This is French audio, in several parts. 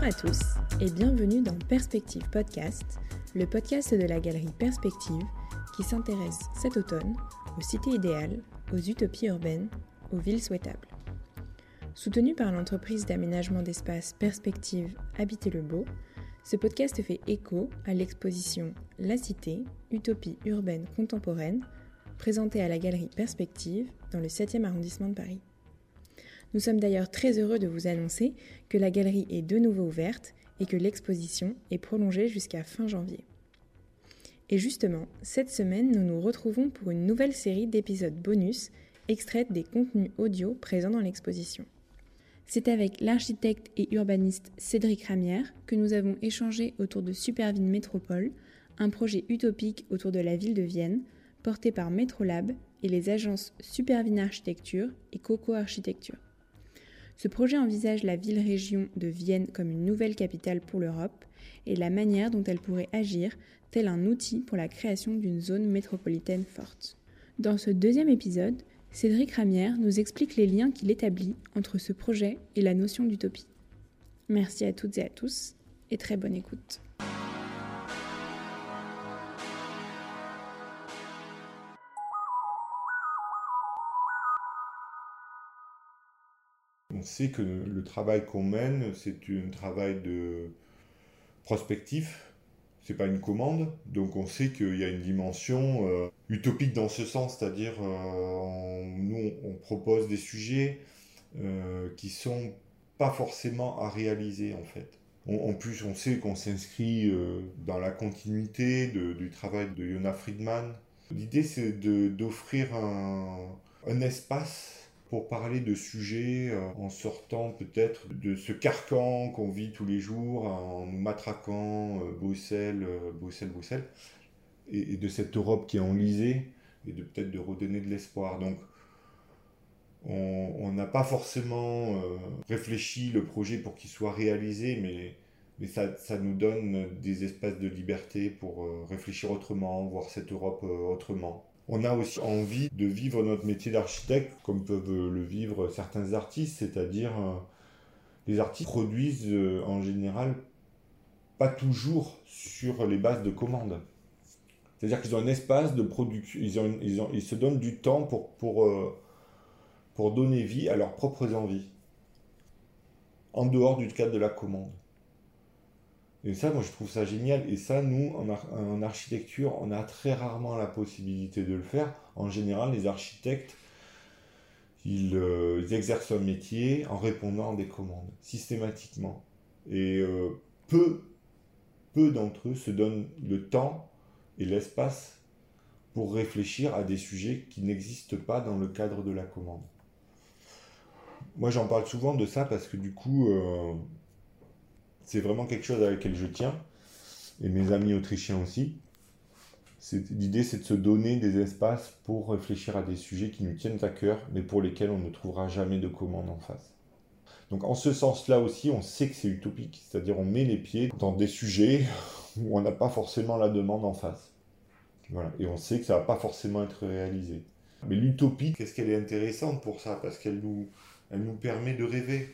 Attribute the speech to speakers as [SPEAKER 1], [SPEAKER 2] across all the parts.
[SPEAKER 1] Bonjour à tous et bienvenue dans Perspective Podcast, le podcast de la galerie Perspective qui s'intéresse cet automne aux cités idéales, aux utopies urbaines, aux villes souhaitables. Soutenu par l'entreprise d'aménagement d'espace Perspective Habiter le Beau, ce podcast fait écho à l'exposition La Cité, utopie urbaine contemporaine, présentée à la galerie Perspective dans le 7e arrondissement de Paris. Nous sommes d'ailleurs très heureux de vous annoncer que la galerie est de nouveau ouverte et que l'exposition est prolongée jusqu'à fin janvier. Et justement, cette semaine, nous nous retrouvons pour une nouvelle série d'épisodes bonus extraits des contenus audio présents dans l'exposition. C'est avec l'architecte et urbaniste Cédric Ramière que nous avons échangé autour de Supervine Métropole, un projet utopique autour de la ville de Vienne, porté par Métrolab et les agences Supervine Architecture et Coco Architecture. Ce projet envisage la ville-région de Vienne comme une nouvelle capitale pour l'Europe et la manière dont elle pourrait agir tel un outil pour la création d'une zone métropolitaine forte. Dans ce deuxième épisode, Cédric Ramière nous explique les liens qu'il établit entre ce projet et la notion d'utopie. Merci à toutes et à tous et très bonne écoute.
[SPEAKER 2] On sait que le travail qu'on mène, c'est un travail de prospectif, c'est pas une commande, donc on sait qu'il y a une dimension euh, utopique dans ce sens, c'est-à-dire euh, nous on propose des sujets euh, qui sont pas forcément à réaliser en fait. en plus, on sait qu'on s'inscrit dans la continuité du travail de Yona Friedman. L'idée, c'est d'offrir un espace pour parler de sujets euh, en sortant peut-être de ce carcan qu'on vit tous les jours, en nous matraquant euh, Bruxelles, euh, Bruxelles, Bruxelles, et, de cette Europe qui est enlisée, et de peut-être de redonner de l'espoir. Donc, on n'a pas forcément réfléchi le projet pour qu'il soit réalisé, mais, mais ça, ça, nous donne des espaces de liberté pour réfléchir autrement, voir cette Europe autrement. On a aussi envie de vivre notre métier d'architecte comme peuvent le vivre certains artistes, c'est-à-dire euh, les artistes produisent euh, en général pas toujours sur les bases de commandes. C'est-à-dire qu'ils ont un espace de production, ils, se donnent du temps euh, pour donner vie à leurs propres envies, en dehors du cadre de la commande. Et ça, moi, je trouve ça génial. Et ça, nous, en, architecture, on a très rarement la possibilité de le faire. En général, les architectes, ils, euh, exercent un métier en répondant à des commandes, systématiquement. Et euh, peu, peu d'entre eux se donnent le temps et l'espace pour réfléchir à des sujets qui n'existent pas dans le cadre de la commande. Moi, j'en parle souvent de ça parce que du coup, euh, c'est vraiment quelque chose avec lequel je tiens, et mes amis autrichiens aussi. L'idée, c'est de se donner des espaces pour réfléchir à des sujets qui nous tiennent à cœur, mais pour lesquels on ne trouvera jamais de commande en face. Donc en ce sens-là aussi, on sait que c'est utopique, c'est-à-dire on met les pieds dans des sujets où on n'a pas forcément la demande en face. Voilà. Et on sait que ça ne va pas forcément être réalisé. Mais l'utopie, qu'est-ce qu'elle est intéressante pour ça? Parce qu'elle nous, elle nous permet de rêver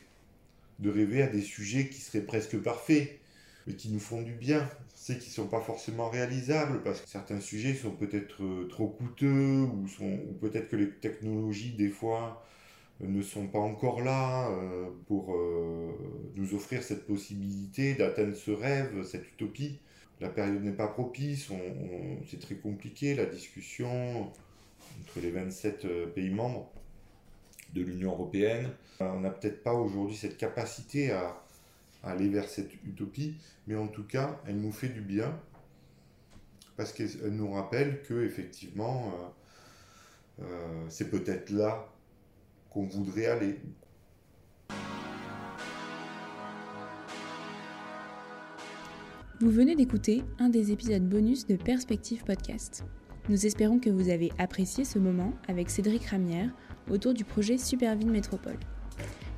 [SPEAKER 2] de rêver à des sujets qui seraient presque parfaits, mais qui nous font du bien. C'est qu'ils ne sont pas forcément réalisables, parce que certains sujets sont peut-être euh, trop coûteux, ou peut-être que les technologies, des fois, euh, ne sont pas encore là euh, pour nous offrir cette possibilité d'atteindre ce rêve, cette utopie. La période n'est pas propice, c'est très compliqué la discussion entre les 27 pays membres de l'Union européenne. On n'a peut-être pas aujourd'hui cette capacité à, aller vers cette utopie, mais en tout cas, elle nous fait du bien parce qu'elle nous rappelle que effectivement, euh, euh, c'est peut-être là qu'on voudrait aller.
[SPEAKER 1] Vous venez d'écouter un des épisodes bonus de Perspective Podcast. Nous espérons que vous avez apprécié ce moment avec Cédric Ramière autour du projet Superville Métropole.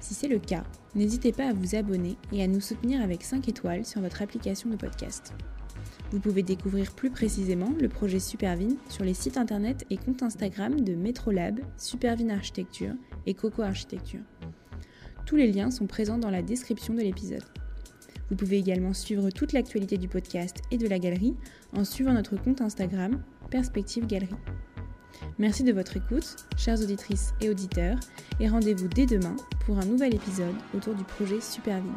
[SPEAKER 1] Si c'est le cas, n'hésitez pas à vous abonner et à nous soutenir avec 5 étoiles sur votre application de podcast. Vous pouvez découvrir plus précisément le projet Supervine sur les sites internet et comptes Instagram de Metrolab, Supervine Architecture et Coco Architecture. Tous les liens sont présents dans la description de l'épisode. Vous pouvez également suivre toute l'actualité du podcast et de la galerie en suivant notre compte Instagram Perspective Galerie. Merci de votre écoute, chères auditrices et auditeurs, et rendez-vous dès demain pour un nouvel épisode autour du projet Supervigne.